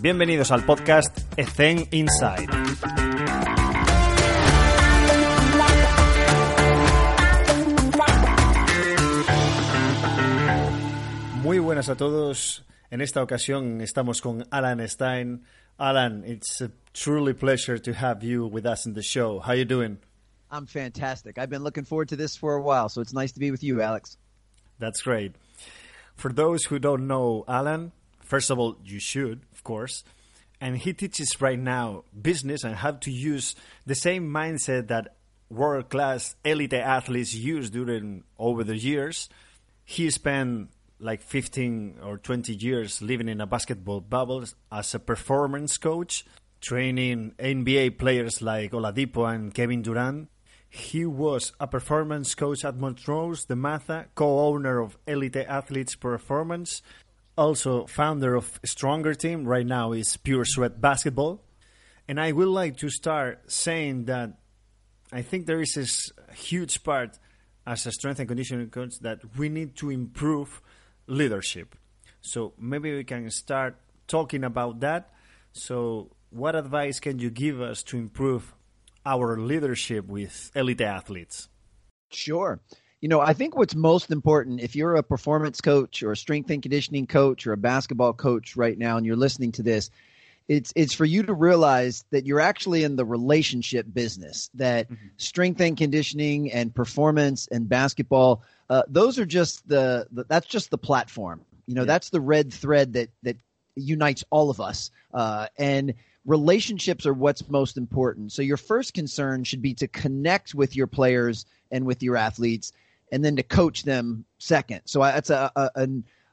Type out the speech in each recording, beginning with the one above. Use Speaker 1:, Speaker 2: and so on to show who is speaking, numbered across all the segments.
Speaker 1: Bienvenidos al podcast Ethen Inside. Muy buenas a todos. En esta ocasión estamos con Alan Stein. Alan, it's a truly pleasure to have you with us in the show. How you doing?
Speaker 2: I'm fantastic. I've been looking forward to this for a while, so it's nice to be with you, Alex.
Speaker 1: That's great. For those who don't know Alan, first of all, you should, course. And he teaches right now business and how to use the same mindset that world class elite athletes use during over the years. He spent like 15 or 20 years living in a basketball bubble as a performance coach, training NBA players like Oladipo and Kevin Durant. He was a performance coach at Montrose de Maza, co-owner of Elite Athletes Performance, also founder of Stronger Team. Right now is Pure Sweat Basketball. And I would like to start saying that I think there is this huge part as a strength and conditioning coach that we need to improve leadership. So maybe we can start talking about that. So, what advice can you give us to improve our leadership with elite athletes?
Speaker 2: Sure. You know, I think what's most important if you're a performance coach or a strength and conditioning coach or a basketball coach right now and you're listening to this, it's it's for you to realize that you're actually in the relationship business. That mm-hmm. strength and conditioning and performance and basketball, uh, those are just the, the, that's just the platform. You know, yeah. that's the red thread that that unites all of us. Uh, and relationships are what's most important. So your first concern should be to connect with your players and with your athletes, and then to coach them second. So I, that's a, a, a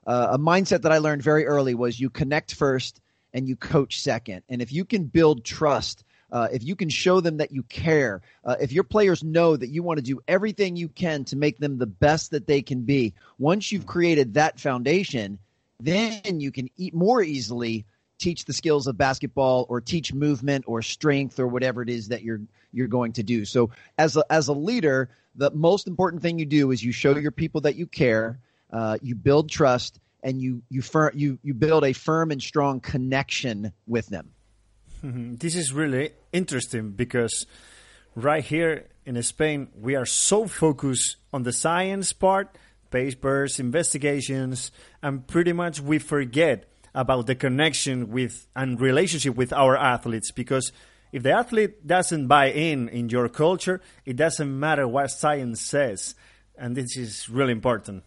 Speaker 2: a mindset that I learned very early was you connect first and you coach second. And if you can build trust, uh, if you can show them that you care, uh, if your players know that you want to do everything you can to make them the best that they can be, once you've created that foundation, then you can eat more easily teach the skills of basketball or teach movement or strength or whatever it is that you're you're going to do. So as a, as a leader, the most important thing you do is you show your people that you care, uh, you build trust, and you you fir- you you build a firm and strong connection with them.
Speaker 1: This is really interesting because right here in Spain we are so focused on the science part, papers, investigations, and pretty much we forget about the connection with and relationship with our athletes because if the athlete doesn't buy in in your culture, it doesn't matter what science says, and this is really important.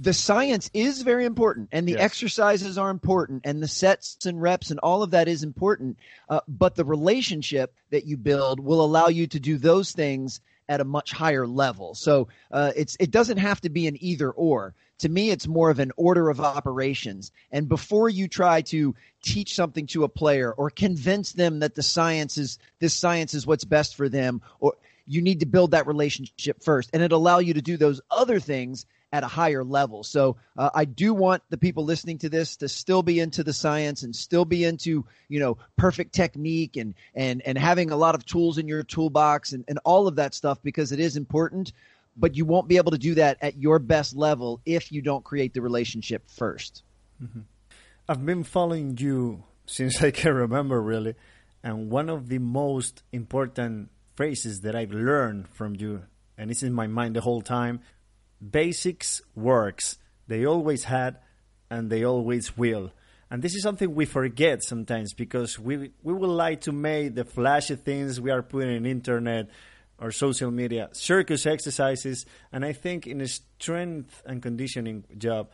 Speaker 2: The science is very important, and the yes. exercises are important, and the sets and reps and all of that is important. Uh, but the relationship that you build will allow you to do those things at a much higher level. So uh, it's it doesn't have to be an either or. To me it's more of an order of operations. And before you try to teach something to a player or convince them that the science is this science is what's best for them or you need to build that relationship first. And it allow you to do those other things at a higher level so uh, i do want the people listening to this to still be into the science and still be into you know perfect technique and and and having a lot of tools in your toolbox and, and all of that stuff because it is important but you won't be able to do that at your best level if you don't create the relationship 1st
Speaker 1: i mm-hmm. I've been following you since I can remember, really. And one of the most important phrases that I've learned from you, and it's in my mind the whole time basics works. They always had, and they always will. And this is something we forget sometimes because we we would like to make the flashy things we are putting in internet or social media, circus exercises, and I think in a strength and conditioning job,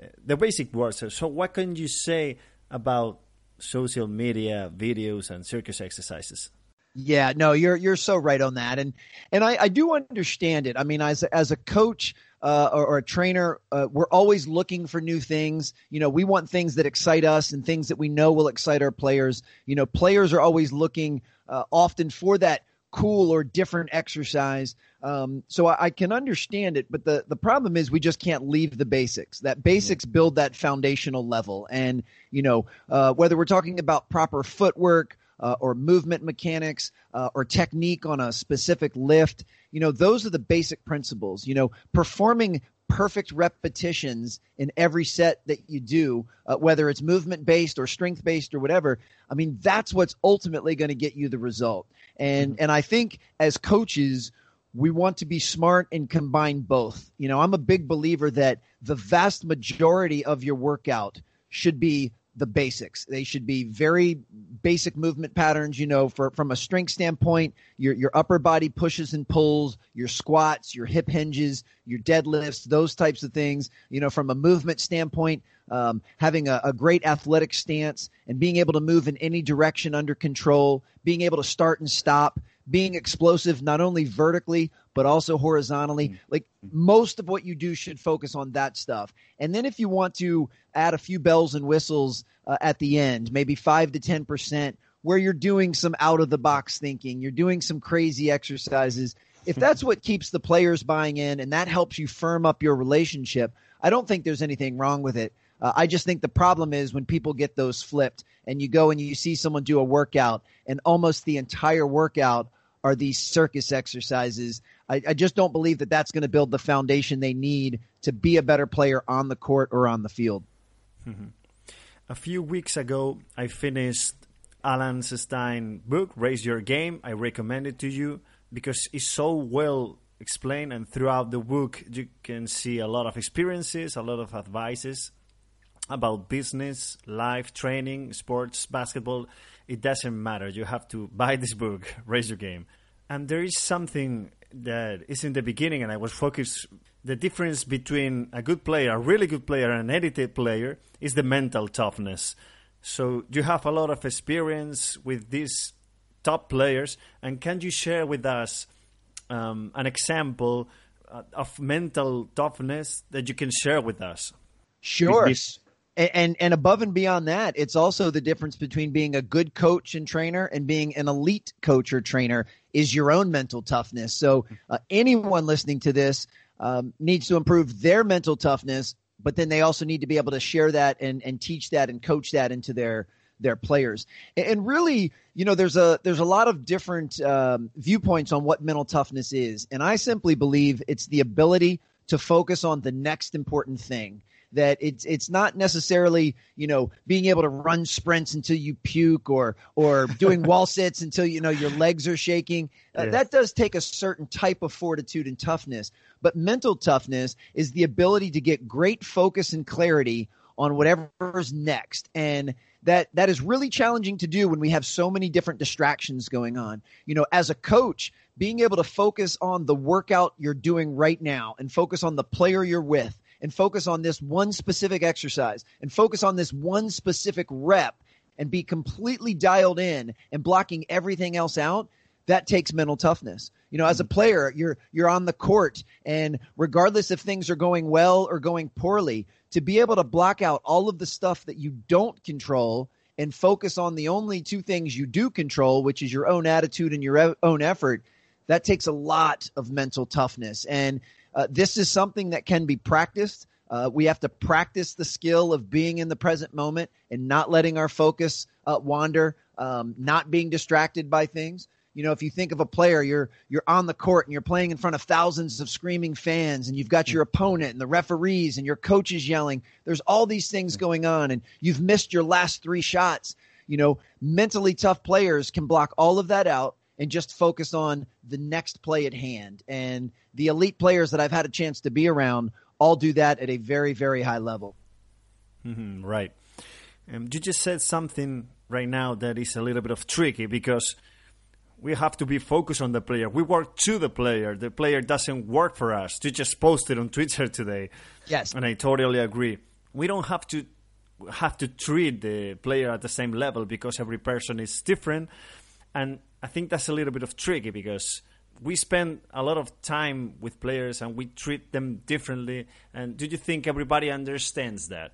Speaker 1: uh, the basic words. So, what can you say about social media videos and circus exercises?
Speaker 2: Yeah, no, you're you're so right on that, and and I, I do understand it. I mean, as as a coach uh, or, or, a trainer, uh, we're always looking for new things. You know, we want things that excite us and things that we know will excite our players. You know, players are always looking uh, often for that cool or different exercise. Um, so I, I, can understand it, but the, the problem is we just can't leave the basics. That basics build that foundational level. And, you know, uh, whether we're talking about proper footwork, uh, or movement mechanics uh, or technique on a specific lift. You know, those are the basic principles. You know, performing perfect repetitions in every set that you do, uh, whether it's movement based or strength based or whatever, I mean, that's what's ultimately going to get you the result. And, mm-hmm. and I think as coaches, we want to be smart and combine both. You know, I'm a big believer that the vast majority of your workout should be the basics. They should be very basic movement patterns. You know, for from a strength standpoint, your your upper body pushes and pulls, your squats, your hip hinges, your deadlifts, those types of things. You know, from a movement standpoint, um, having a, a great athletic stance and being able to move in any direction under control, being able to start and stop, being explosive not only vertically but also horizontally. Mm. Like most of what you do should focus on that stuff. And then if you want to add a few bells and whistles uh, at the end, maybe 5 to 10% where you're doing some out of the box thinking, you're doing some crazy exercises. If that's what keeps the players buying in and that helps you firm up your relationship, I don't think there's anything wrong with it. Uh, I just think the problem is when people get those flipped and you go and you see someone do a workout and almost the entire workout are these circus exercises. I, I just don't believe that that's going to build the foundation they need to be a better player on the court or on the field.
Speaker 1: Mm-hmm. A few weeks ago, I finished Alan Stein book, Raise Your Game. I recommend it to you because it's so well explained, and throughout the book, you can see a lot of experiences, a lot of advices about business, life, training, sports, basketball. It doesn't matter. You have to buy this book, Raise Your Game. And there is something that is in the beginning, and I was focused. The difference between a good player, a really good player, and an edited player is the mental toughness. So you have a lot of experience with these top players, and can you share with us um, an example uh, of mental toughness that you can share with us?
Speaker 2: Sure. With and and above and beyond that it's also the difference between being a good coach and trainer and being an elite coach or trainer is your own mental toughness. So uh, anyone listening to this um, needs to improve their mental toughness but then they also need to be able to share that and, and teach that and coach that into their their players. And really you know there's a there's a lot of different um, viewpoints on what mental toughness is. And i simply believe it's the ability to focus on the next important thing that it's it's not necessarily you know being able to run sprints until you puke or or doing wall sits until you know your legs are shaking. Uh, that does take a certain type of fortitude and toughness. But mental toughness is the ability to get great focus and clarity on whatever's next and that that is really challenging to do when we have so many different distractions going on. You know, as a coach, being able to focus on the workout you're doing right now and focus on the player you're with and focus on this one specific exercise and focus on this one specific rep and be completely dialed in and blocking everything else out that takes mental toughness. You know, as a mm-hmm. player, you're you're on the court and regardless if things are going well or going poorly, to be able to block out all of the stuff that you don't control and focus on the only two things you do control, which is your own attitude and your own effort, that takes a lot of mental toughness. And uh, this is something that can be practiced. Uh, we have to practice the skill of being in the present moment and not letting our focus uh, wander, um, not being distracted by things. You know, if you think of a player, you're you're on the court and you're playing in front of thousands of screaming fans, and you've got your opponent and the referees and your coaches yelling. There's all these things going on, and you've missed your last three shots. You know, mentally tough players can block all of that out and just focus on the next play at hand. And the elite players that I've had a chance to be around all do that at a very, very high level.
Speaker 1: Mm-hmm, right. Um, you just said something right now that is a little bit of tricky because we have to be focused on the player. We work to the player. The player doesn't work for us. You just posted on Twitter today.
Speaker 2: Yes.
Speaker 1: And I totally agree. We don't have to have to treat the player at the same level because every person is different and I think that's a little bit of tricky because we spend a lot of time with players and we treat them differently. And do you think everybody understands that?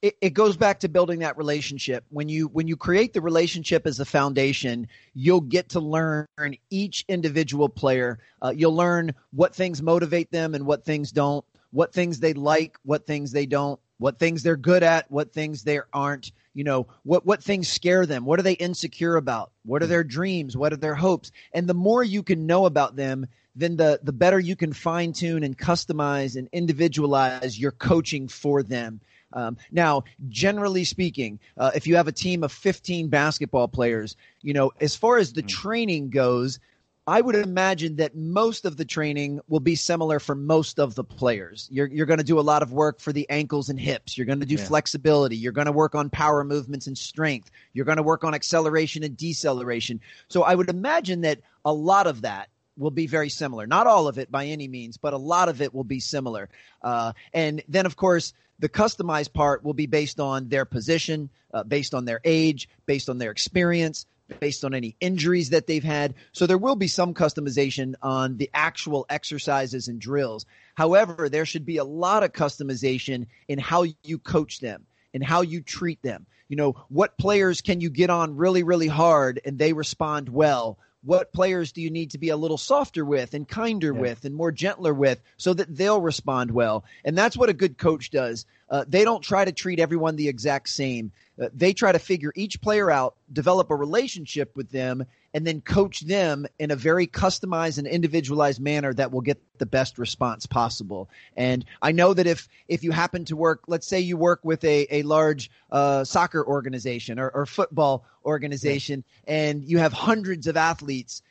Speaker 2: It, it goes back to building that relationship. When you when you create the relationship as a foundation, you'll get to learn each individual player. Uh, you'll learn what things motivate them and what things don't. What things they like, what things they don't. What things they're good at, what things they aren't you know what what things scare them? What are they insecure about? What are their dreams? What are their hopes? And the more you can know about them then the the better you can fine tune and customize and individualize your coaching for them. Um, now, generally speaking, uh, if you have a team of 15 basketball players, you know, as far as the mm. training goes, I would imagine that most of the training will be similar for most of the players. You're, you're going to do a lot of work for the ankles and hips. You're going to do yeah. flexibility. You're going to work on power movements and strength. You're going to work on acceleration and deceleration. So I would imagine that a lot of that will be very similar. Not all of it by any means, but a lot of it will be similar. Uh, and then, of course, the customized part will be based on their position, uh, based on their age, based on their experience, based on any injuries that they've had. So there will be some customization on the actual exercises and drills. However, there should be a lot of customization in how you coach them and how you treat them. You know, what players can you get on really, really hard and they respond well? What players do you need to be a little softer with and kinder yeah. with and more gentler with so that they'll respond well? And that's what a good coach does. Uh, they don't try to treat everyone the exact same. Uh, they try to figure each player out, develop a relationship with them, and then coach them in a very customized and individualized manner that will get the best response possible. And I know that if if you happen to work, let's say you work with a a large uh, soccer organization or, or football organization, yeah. and you have hundreds of athletes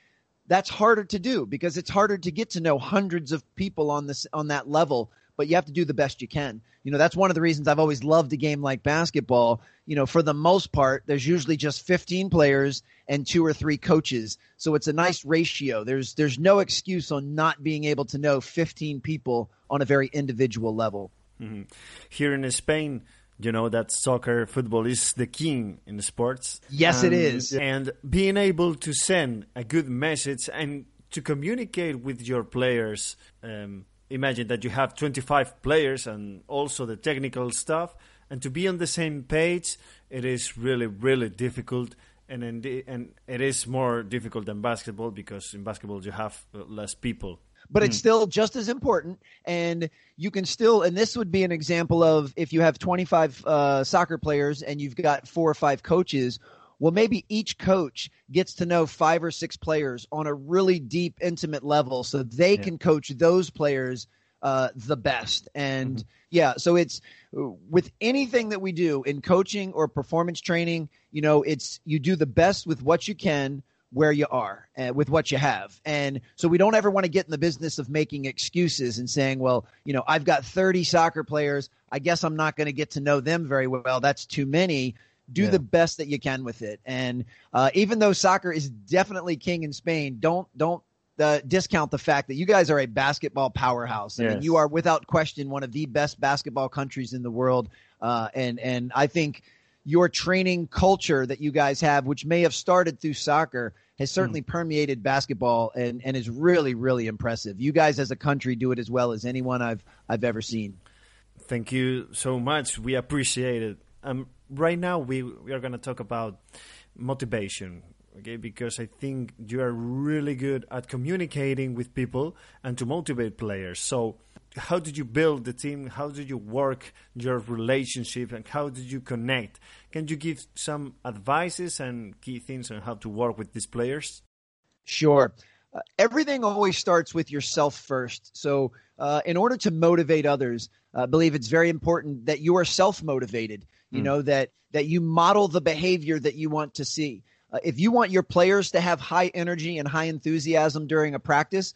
Speaker 2: that's harder to do because it's harder to get to know hundreds of people on this on that level but you have to do the best you can. You know, that's one of the reasons I've always loved a game like basketball. You know, for the most part, there's usually just 15 players and two or three coaches. So it's a nice ratio. There's there's no excuse on not being able to know 15 people on a very individual level.
Speaker 1: Mm-hmm. Here in Spain, you know that soccer football is the king in sports
Speaker 2: yes
Speaker 1: it
Speaker 2: is
Speaker 1: and being able to send a good message and to communicate with your players um, imagine that you have 25 players and also the technical stuff and to be on the same page it is really really difficult and in and it is more difficult than basketball because in basketball you have less people
Speaker 2: but it's hmm. still just as important and you can still and this would be an example of if you have 25 uh, soccer players and you've got four or five coaches well, maybe each coach gets to know five or six players on a really deep, intimate level so they yeah. can coach those players uh, the best. And mm-hmm. yeah, so it's with anything that we do in coaching or performance training, you know, it's you do the best with what you can where you are uh, with what you have. And so we don't ever want to get in the business of making excuses and saying, well, you know, I've got 30 soccer players. I guess I'm not going to get to know them very well. That's too many do yeah. the best that you can with it. And uh, even though soccer is definitely king in Spain, don't don't uh, discount the fact that you guys are a basketball powerhouse. I yes. mean, you are without question one of the best basketball countries in the world. Uh, and and I think your training culture that you guys have, which may have started through soccer, has certainly mm. permeated basketball and, and is really really impressive. You guys as a country do it as well as anyone I've I've ever seen.
Speaker 1: Thank you so much. We appreciate it. Um, right now we we are going to talk about motivation okay? Because i think you are really good at communicating with people and to motivate players. So how did you build the team? How did you work your relationship? And how did you connect? Can you give some advices and key things on how to work with these players?
Speaker 2: Sure uh, everything always starts with yourself first so uh, in order to motivate others uh, i believe it's very important that you are self motivated you mm. know that that you model the behavior that you want to see. Uh, if you want your players to have high energy and high enthusiasm during a practice,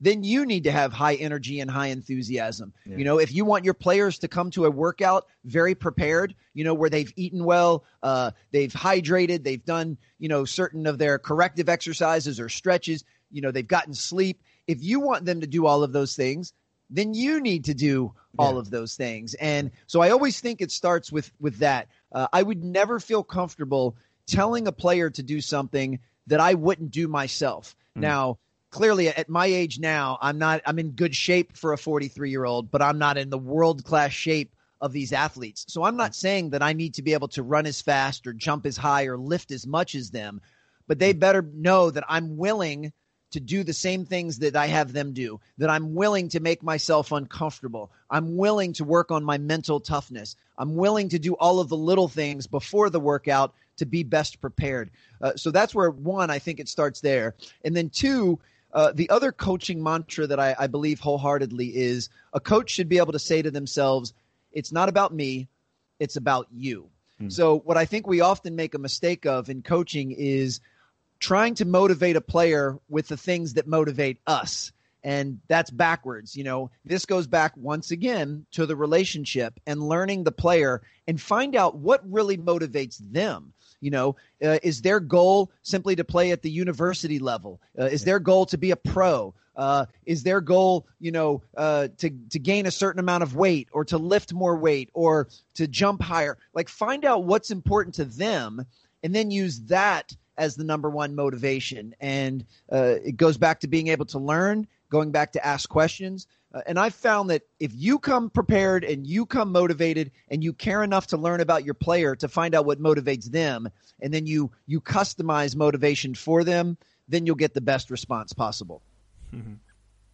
Speaker 2: then you need to have high energy and high enthusiasm. Yeah. You know, if you want your players to come to a workout very prepared, you know, where they've eaten well, uh, they've hydrated, they've done, you know, certain of their corrective exercises or stretches, you know, they've gotten sleep. If you want them to do all of those things, then you need to do all yeah. of those things. And so I always think it starts with with that. Uh, I would never feel comfortable telling a player to do something that I wouldn't do myself. Mm. Now, clearly at my age now, I'm not I'm in good shape for a 43 year old, but I'm not in the world class shape of these athletes. So I'm not saying that I need to be able to run as fast or jump as high or lift as much as them, but they hmm. better know that I'm willing to do the same things that I have them do, that I'm willing to make myself uncomfortable. I'm willing to work on my mental toughness. I'm willing to do all of the little things before the workout to be best prepared. Uh, so that's where one, I think it starts there. And then two, uh, the other coaching mantra that I, I believe wholeheartedly is a coach should be able to say to themselves, it's not about me, it's about you. Hmm. So, what I think we often make a mistake of in coaching is trying to motivate a player with the things that motivate us. And that's backwards. You know, this goes back once again to the relationship and learning the player and find out what really motivates them. You know, uh, is their goal simply to play at the university level? Uh, is their goal to be a pro? Uh, is their goal, you know, uh, to to gain a certain amount of weight, or to lift more weight, or to jump higher? Like, find out what's important to them, and then use that as the number one motivation. And uh, it goes back to being able to learn, going back to ask questions, uh, and I've found that if you come prepared and you come motivated and you care enough to learn about your player to find out what motivates them, and then you you customize motivation for them, then you'll get the best response possible.
Speaker 1: Mm-hmm.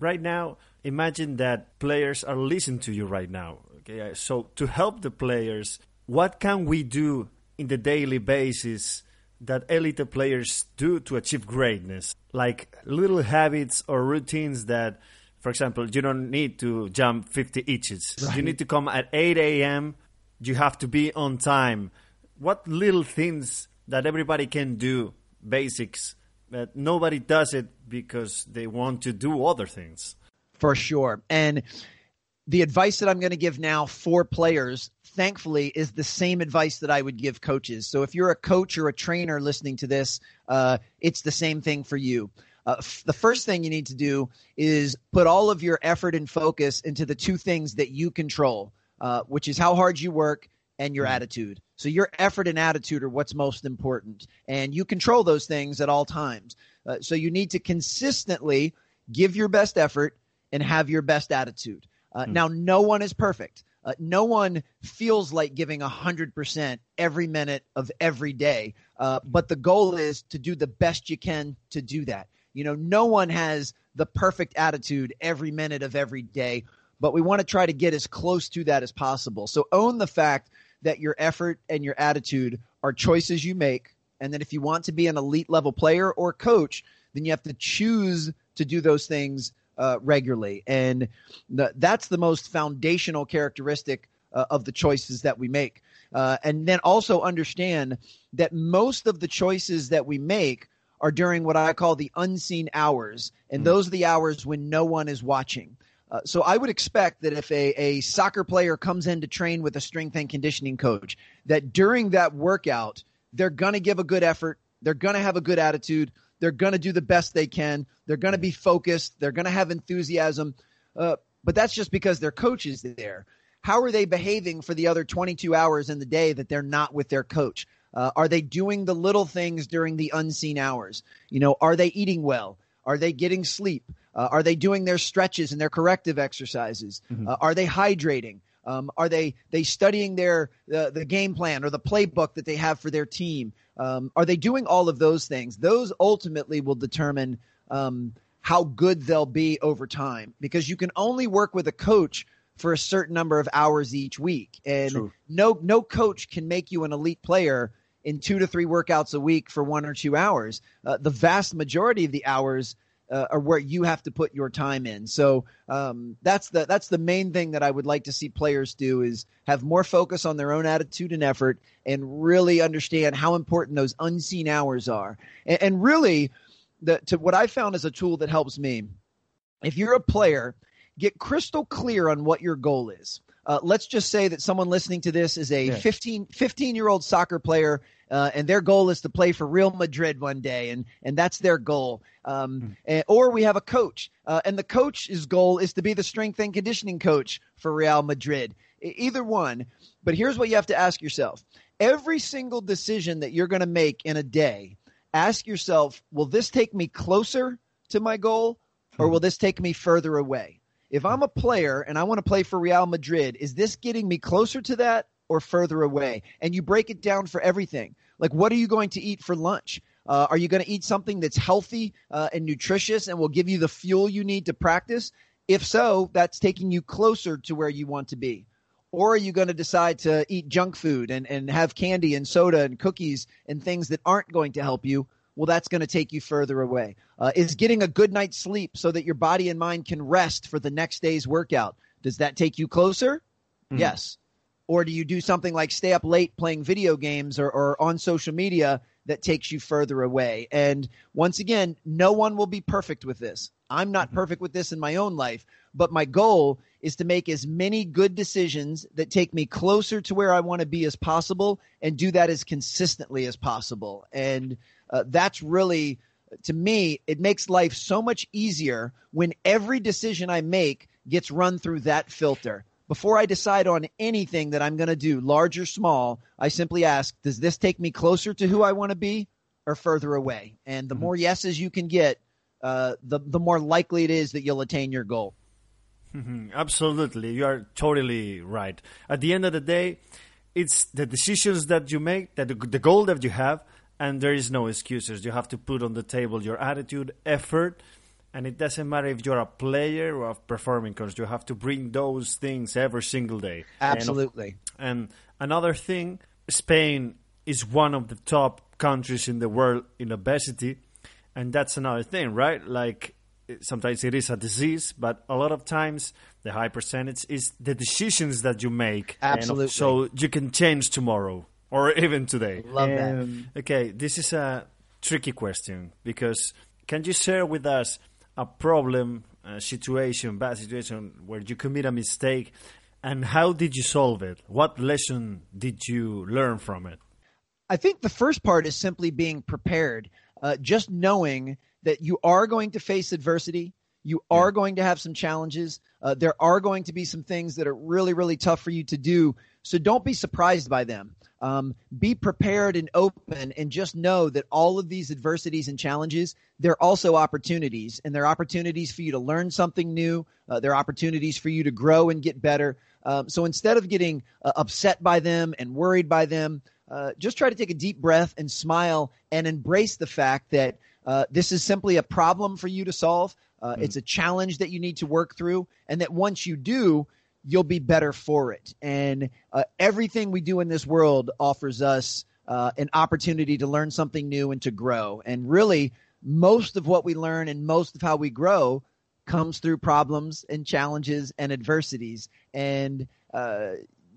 Speaker 1: Right now, imagine that players are listening to you right now. Okay, so to help the players, what can we do in the daily basis that elite players do to achieve greatness? Like little habits or routines that for example, you don't need to jump 50 inches. Right. You need to come at 8 a.m. You have to be on time. What little things that everybody can do, basics, but nobody does it because they want to do other things.
Speaker 2: For sure. And the advice that I'm going to give now for players, thankfully, is the same advice that I would give coaches. So if you're a coach or a trainer listening to this, uh, it's the same thing for you. Uh, f- the first thing you need to do is put all of your effort and focus into the two things that you control, uh, which is how hard you work and your mm-hmm. attitude. So your effort and attitude are what's most important, and you control those things at all times. Uh, so you need to consistently give your best effort and have your best attitude. Uh, mm. Now, no one is perfect. Uh, no one feels like giving 100% every minute of every day. Uh, but the goal is to do the best you can to do that. You know, no one has the perfect attitude every minute of every day, but we want to try to get as close to that as possible. So own the fact that your effort and your attitude are choices you make. And that if you want to be an elite level player or coach, then you have to choose to do those things uh, regularly. And the, that's the most foundational characteristic uh, of the choices that we make. Uh, and then also understand that most of the choices that we make are during what I call the unseen hours, and mm. those are the hours when no one is watching. Uh, so I would expect that if a, a soccer player comes in to train with a strength and conditioning coach, that during that workout, they're going to give a good effort. They're going to have a good attitude. They're going to do the best they can. They're going to be focused. They're going to have enthusiasm. Uh, but that's just because their coach is there. How are they behaving for the other 22 hours in the day that they're not with their coach? Uh, are they doing the little things during the unseen hours? You know, are they eating well? Are they getting sleep? Uh, are they doing their stretches and their corrective exercises? Mm-hmm. Uh, are they hydrating? Um, are they they studying their uh, the game plan or the playbook that they have for their team? Um, are they doing all of those things? Those ultimately will determine um, how good they'll be over time because you can only work with a coach for a certain number of hours each week, and True. no no coach can make you an elite player in two to three workouts a week for one or two hours. Uh, the vast majority of the hours uh, are where you have to put your time in. So um, that's the that's the main thing that I would like to see players do is have more focus on their own attitude and effort, and really understand how important those unseen hours are. And, and really, the to what I found is a tool that helps me. If you're a player, get crystal clear on what your goal is. Uh, let's just say that someone listening to this is a 15, 15 year old soccer player uh, and their goal is to play for Real Madrid one day, and and that's their goal. Um, and, or we have a coach, uh, and the coach's goal is to be the strength and conditioning coach for Real Madrid. Either one, but here's what you have to ask yourself: every single decision that you're going to make in a day, ask yourself, will this take me closer to my goal, or will this take me further away? If I'm a player and I want to play for Real Madrid, is this getting me closer to that or further away? And you break it down for everything. Like, what are you going to eat for lunch? Uh, are you going to eat something that's healthy uh, and nutritious and will give you the fuel you need to practice? If so, that's taking you closer to where you want to be. Or are you going to decide to eat junk food and, and have candy and soda and cookies and things that aren't going to help you? well, that's going to take you further away. Uh, is getting a good night's sleep so that your body and mind can rest for the next day's workout. Does that take you closer? Mm-hmm. Yes. Or do you do something like stay up late playing video games or, or on social media that takes you further away? And once again, no one will be perfect with this. I'm not mm-hmm. perfect with this in my own life, but my goal is to make as many good decisions that take me closer to where I want to be as possible and do that as consistently as possible. And uh, that's really, to me, it makes life so much easier when every decision I make gets run through that filter. Before I decide on anything that I'm going to do, large or small, I simply ask, does this take me closer to who I want to be or further away? And the mm-hmm. more yeses you can get, uh, the, the more likely it is that you'll attain your goal.
Speaker 1: Mm-hmm. Absolutely. You are totally right. At the end of the day, it's the decisions that you make, that the, the goal that you have, and there is no excuses. You have to put on the table your attitude, effort, and it doesn't matter if you're a player or a performing coach. You have to bring those things every single day.
Speaker 2: Absolutely.
Speaker 1: And, and another thing, Spain is one of the top countries in the world in obesity, and that's another thing, right? Like sometimes it is a disease, but a lot of times the high percentage is the decisions that you make.
Speaker 2: Absolutely.
Speaker 1: so you can change tomorrow or even today.
Speaker 2: Love that.
Speaker 1: Um, okay, this is a tricky question because can you share with us a problem, a situation, bad situation where you commit a mistake, and how did you solve it? What lesson did you learn from it?
Speaker 2: I think the first part is simply being prepared, uh, just knowing that you are going to face adversity. You are yeah. going to have some challenges. Uh, there are going to be some things that are really, really tough for you to do. So don't be surprised by them. Um, be prepared and open, and just know that all of these adversities and challenges, they're also opportunities, and they're opportunities for you to learn something new. Uh, they're opportunities for you to grow and get better. Um, so instead of getting uh, upset by them and worried by them, uh, just try to take a deep breath and smile and embrace the fact that uh, this is simply a problem for you to solve. Uh, mm. It's a challenge that you need to work through, and that once you do, you'll be better for it. And uh, everything we do in this world offers us uh, an opportunity to learn something new and to grow. And really, most of what we learn and most of how we grow comes through problems and challenges and adversities. And uh,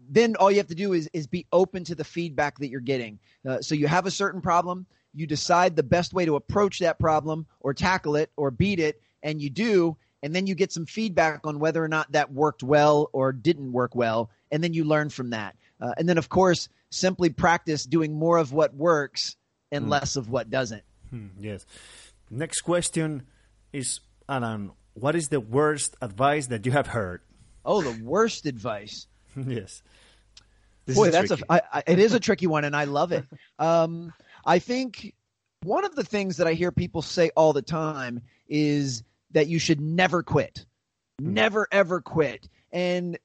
Speaker 2: then all you have to do is is be open to the feedback that you're getting. Uh, so you have a certain problem you decide the best way to approach that problem or tackle it or beat it, and you do, and then you get some feedback on whether or not that worked well or didn't work well, and then you learn from that. Uh, and then, of course, simply practice doing more of what works and mm. less of what doesn't.
Speaker 1: Hmm, yes. Next question is Alan, what is the worst advice that you have heard?
Speaker 2: Oh, the worst advice.
Speaker 1: yes.
Speaker 2: This Boy, that's tricky. a. I, I, it is a tricky one, and I love it. Um, I think one of the things that I hear people say all the time is that you should never quit. Hmm. Never, ever quit. And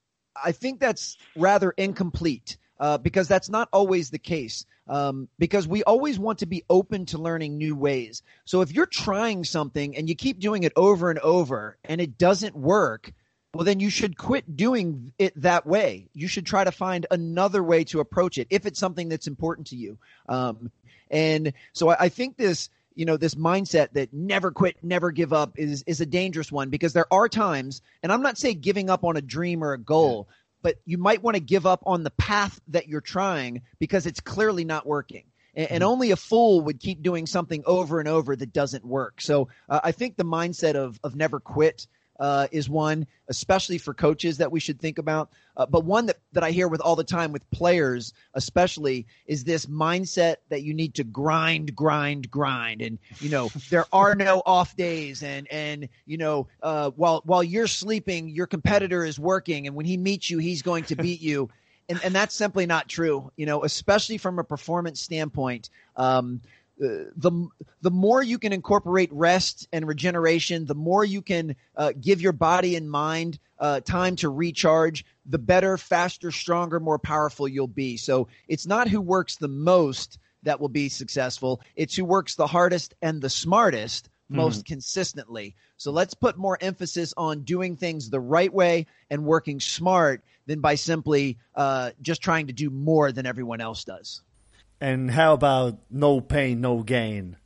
Speaker 2: I think that's rather incomplete uh, because that's not always the case. Um, because we always want to be open to learning new ways. So if you're trying something and you keep doing it over and over and it doesn't work, well, then you should quit doing it that way. You should try to find another way to approach it if it's something that's important to you. Um, and so I, I think this, you know, this mindset that never quit, never give up is is a dangerous one because there are times, and I'm not saying giving up on a dream or a goal, yeah. but you might want to give up on the path that you're trying because it's clearly not working. And, and, mm-hmm. only a fool would keep doing something over and over that doesn't work. So uh, I think the mindset of of never quit uh, is one, especially for coaches that we should think about. Uh, but one that, that I hear with all the time with players, especially, is this mindset that you need to grind, grind, grind, and you know there are no off days, and and you know uh, while while you're sleeping, your competitor is working, and when he meets you, he's going to beat you. And, and that's simply not true, you know, especially from a performance standpoint. Um, the the more you can incorporate rest and regeneration, the more you can uh, give your body and mind uh, time to recharge, the better, faster, stronger, more powerful you'll be. So it's not who works the most that will be successful; it's who works the hardest and the smartest most mm-hmm. consistently. So let's put more emphasis on doing things the right way and working smart than by simply uh, just trying to do more than everyone else does.
Speaker 1: And how about no pain, no gain?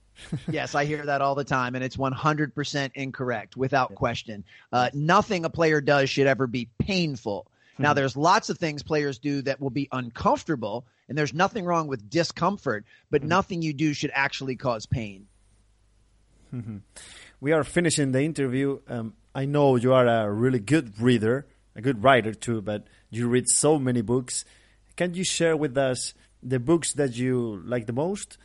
Speaker 2: yes, I hear that all the time, and it's 100% incorrect without question. Uh, nothing a player does should ever be painful. Now, hmm. there's lots of things players do that will be uncomfortable, and there's nothing wrong with discomfort, but mm-hmm. nothing you do should actually cause pain.
Speaker 1: Mm-hmm. We are finishing the interview. Um, I know you are a really good reader, a good writer too, but you read so many books. Can you share with us the books that you like the most?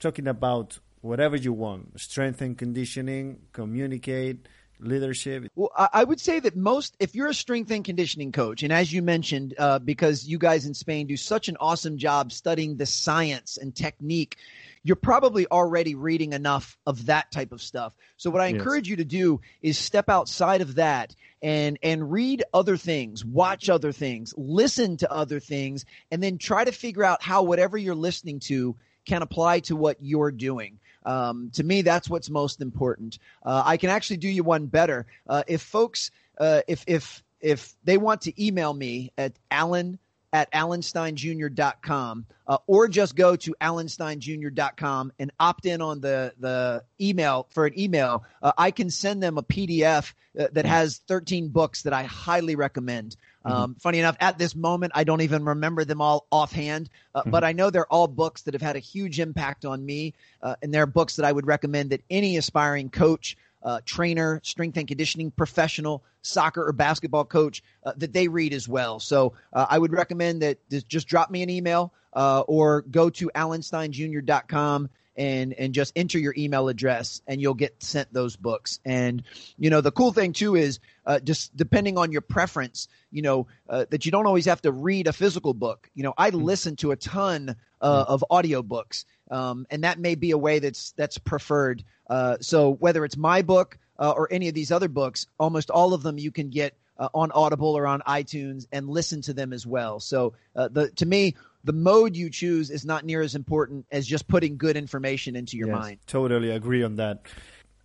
Speaker 1: Talking about whatever you want strength and conditioning, communicate, leadership?
Speaker 2: Well, I would say that most, if you're a strength and conditioning coach, and as you mentioned, uh, because you guys in Spain do such an awesome job studying the science and technique, you're probably already reading enough of that type of stuff. So what I yes. encourage you to do is step outside of that and and read other things, watch other things, listen to other things, and then try to figure out how whatever you're listening to can apply to what you're doing. Um, to me, that's what's most important. Uh, I can actually do you one better. Uh, if folks, uh, if if if they want to email me at Alan at alansteinjr.com uh, or just go to alansteinjr.com and opt in on the, the email for an email. Uh, I can send them a PDF uh, that has 13 books that I highly recommend. Mm-hmm. Um, funny enough, at this moment, I don't even remember them all offhand, uh, mm-hmm. but I know they're all books that have had a huge impact on me, uh, and they're books that I would recommend that any aspiring coach uh, trainer, strength and conditioning professional, soccer or basketball coach uh, that they read as well. So uh, I would recommend that just drop me an email uh, or go to alansteinjr.com and and just enter your email address and you'll get sent those books and you know the cool thing too is uh, just depending on your preference you know uh, that you don't always have to read a physical book you know i hmm. listen to a ton uh, of audiobooks um, and that may be a way that's that's preferred uh, so whether it's my book uh, or any of these other books almost all of them you can get uh, on audible or on itunes and listen to them as well so the to me the mode you choose is not near as important as just putting good information into your
Speaker 1: yes,
Speaker 2: mind.
Speaker 1: Totally agree on that.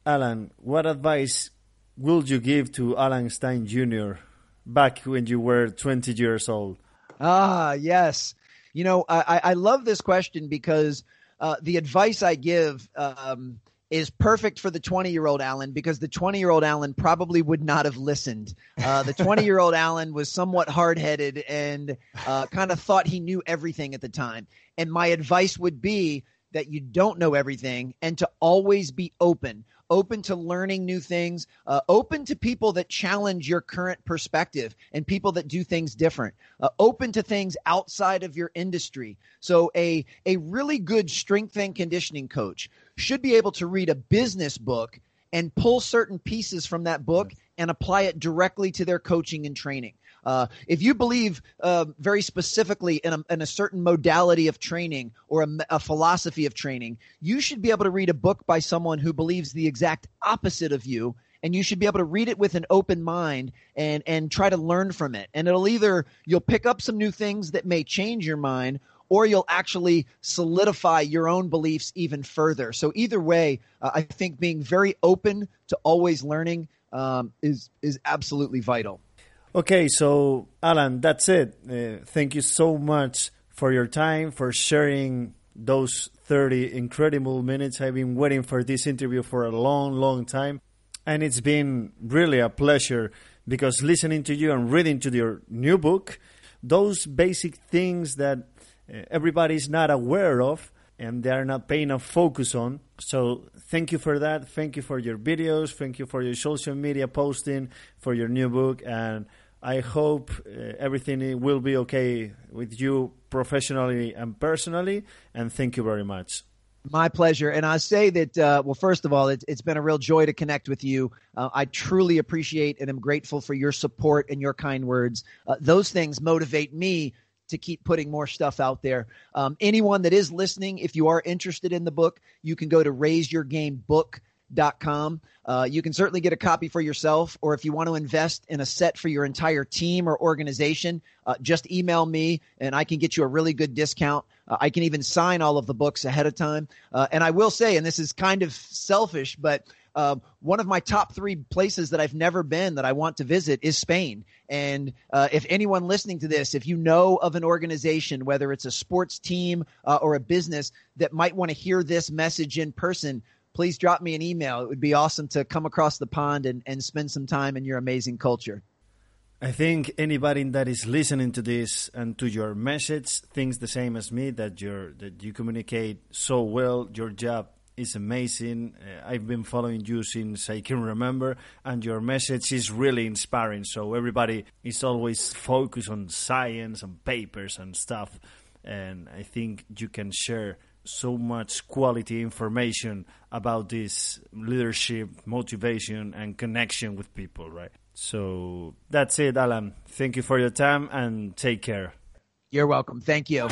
Speaker 1: Alan, what advice would you give to Alan Stein Jr. back when you were 20 years old?
Speaker 2: Ah, yes. You know, I, I love this question because uh, the advice I give um, – is perfect for the 20 year old Alan because the 20 year old Alan probably would not have listened. Uh, the 20 year old Alan was somewhat hard headed and uh, kind of thought he knew everything at the time. And my advice would be that you don't know everything and to always be open open to learning new things, uh, open to people that challenge your current perspective and people that do things different, uh, open to things outside of your industry. So a a really good strength and conditioning coach should be able to read a business book and pull certain pieces from that book and apply it directly to their coaching and training. Uh, if you believe uh, very specifically in a, in a, certain modality of training or a, a, philosophy of training, you should be able to read a book by someone who believes the exact opposite of you. And you should be able to read it with an open mind and, and try to learn from it. And it'll either, you'll pick up some new things that may change your mind, or you'll actually solidify your own beliefs even further. So either way, uh, I think being very open to always learning um, is is absolutely vital.
Speaker 1: Okay, so Alan, that's it. Uh, thank you so much for your time, for sharing those 30 incredible minutes. I've been waiting for this interview for a long, long time. And it's been really a pleasure because listening to you and reading to your new book, those basic things that uh, everybody's not aware of and they are not paying a focus on. So thank you for that. Thank you for your videos. Thank you for your social media posting, for your new book. And I hope uh, everything will be okay with you professionally and personally. And thank you very much.
Speaker 2: My pleasure. And I say that, uh, well, first of all, it's, it's been a real joy to connect with you. Uh, I truly appreciate and am grateful for your support and your kind words. Uh, those things motivate me to keep putting more stuff out there. Um, anyone that is listening, if you are interested in the book, you can go to raiseyourgamebook.com com. Uh, you can certainly get a copy for yourself, or if you want to invest in a set for your entire team or organization, uh, just email me and I can get you a really good discount. Uh, I can even sign all of the books ahead of time. Uh, and I will say, and this is kind of selfish, but Um, one of my top three places that I've never been that I want to visit is Spain. And uh, if anyone listening to this, if you know of an organization, whether it's a sports team uh, or a business that might want to hear this message in person, please drop me an email. It would be awesome to come across the pond and, and spend some time in your amazing culture.
Speaker 1: I think anybody that is listening to this and to your message thinks the same as me that you that you communicate so well. Your job is amazing. Uh, I've been following you since I can remember, and your message is really inspiring. So everybody is always focused on science and papers and stuff, and I think you can share so much quality information about this leadership, motivation, and connection with people, right? So that's it, Alan. Thank you for your time and take care.
Speaker 2: You're welcome. Thank you.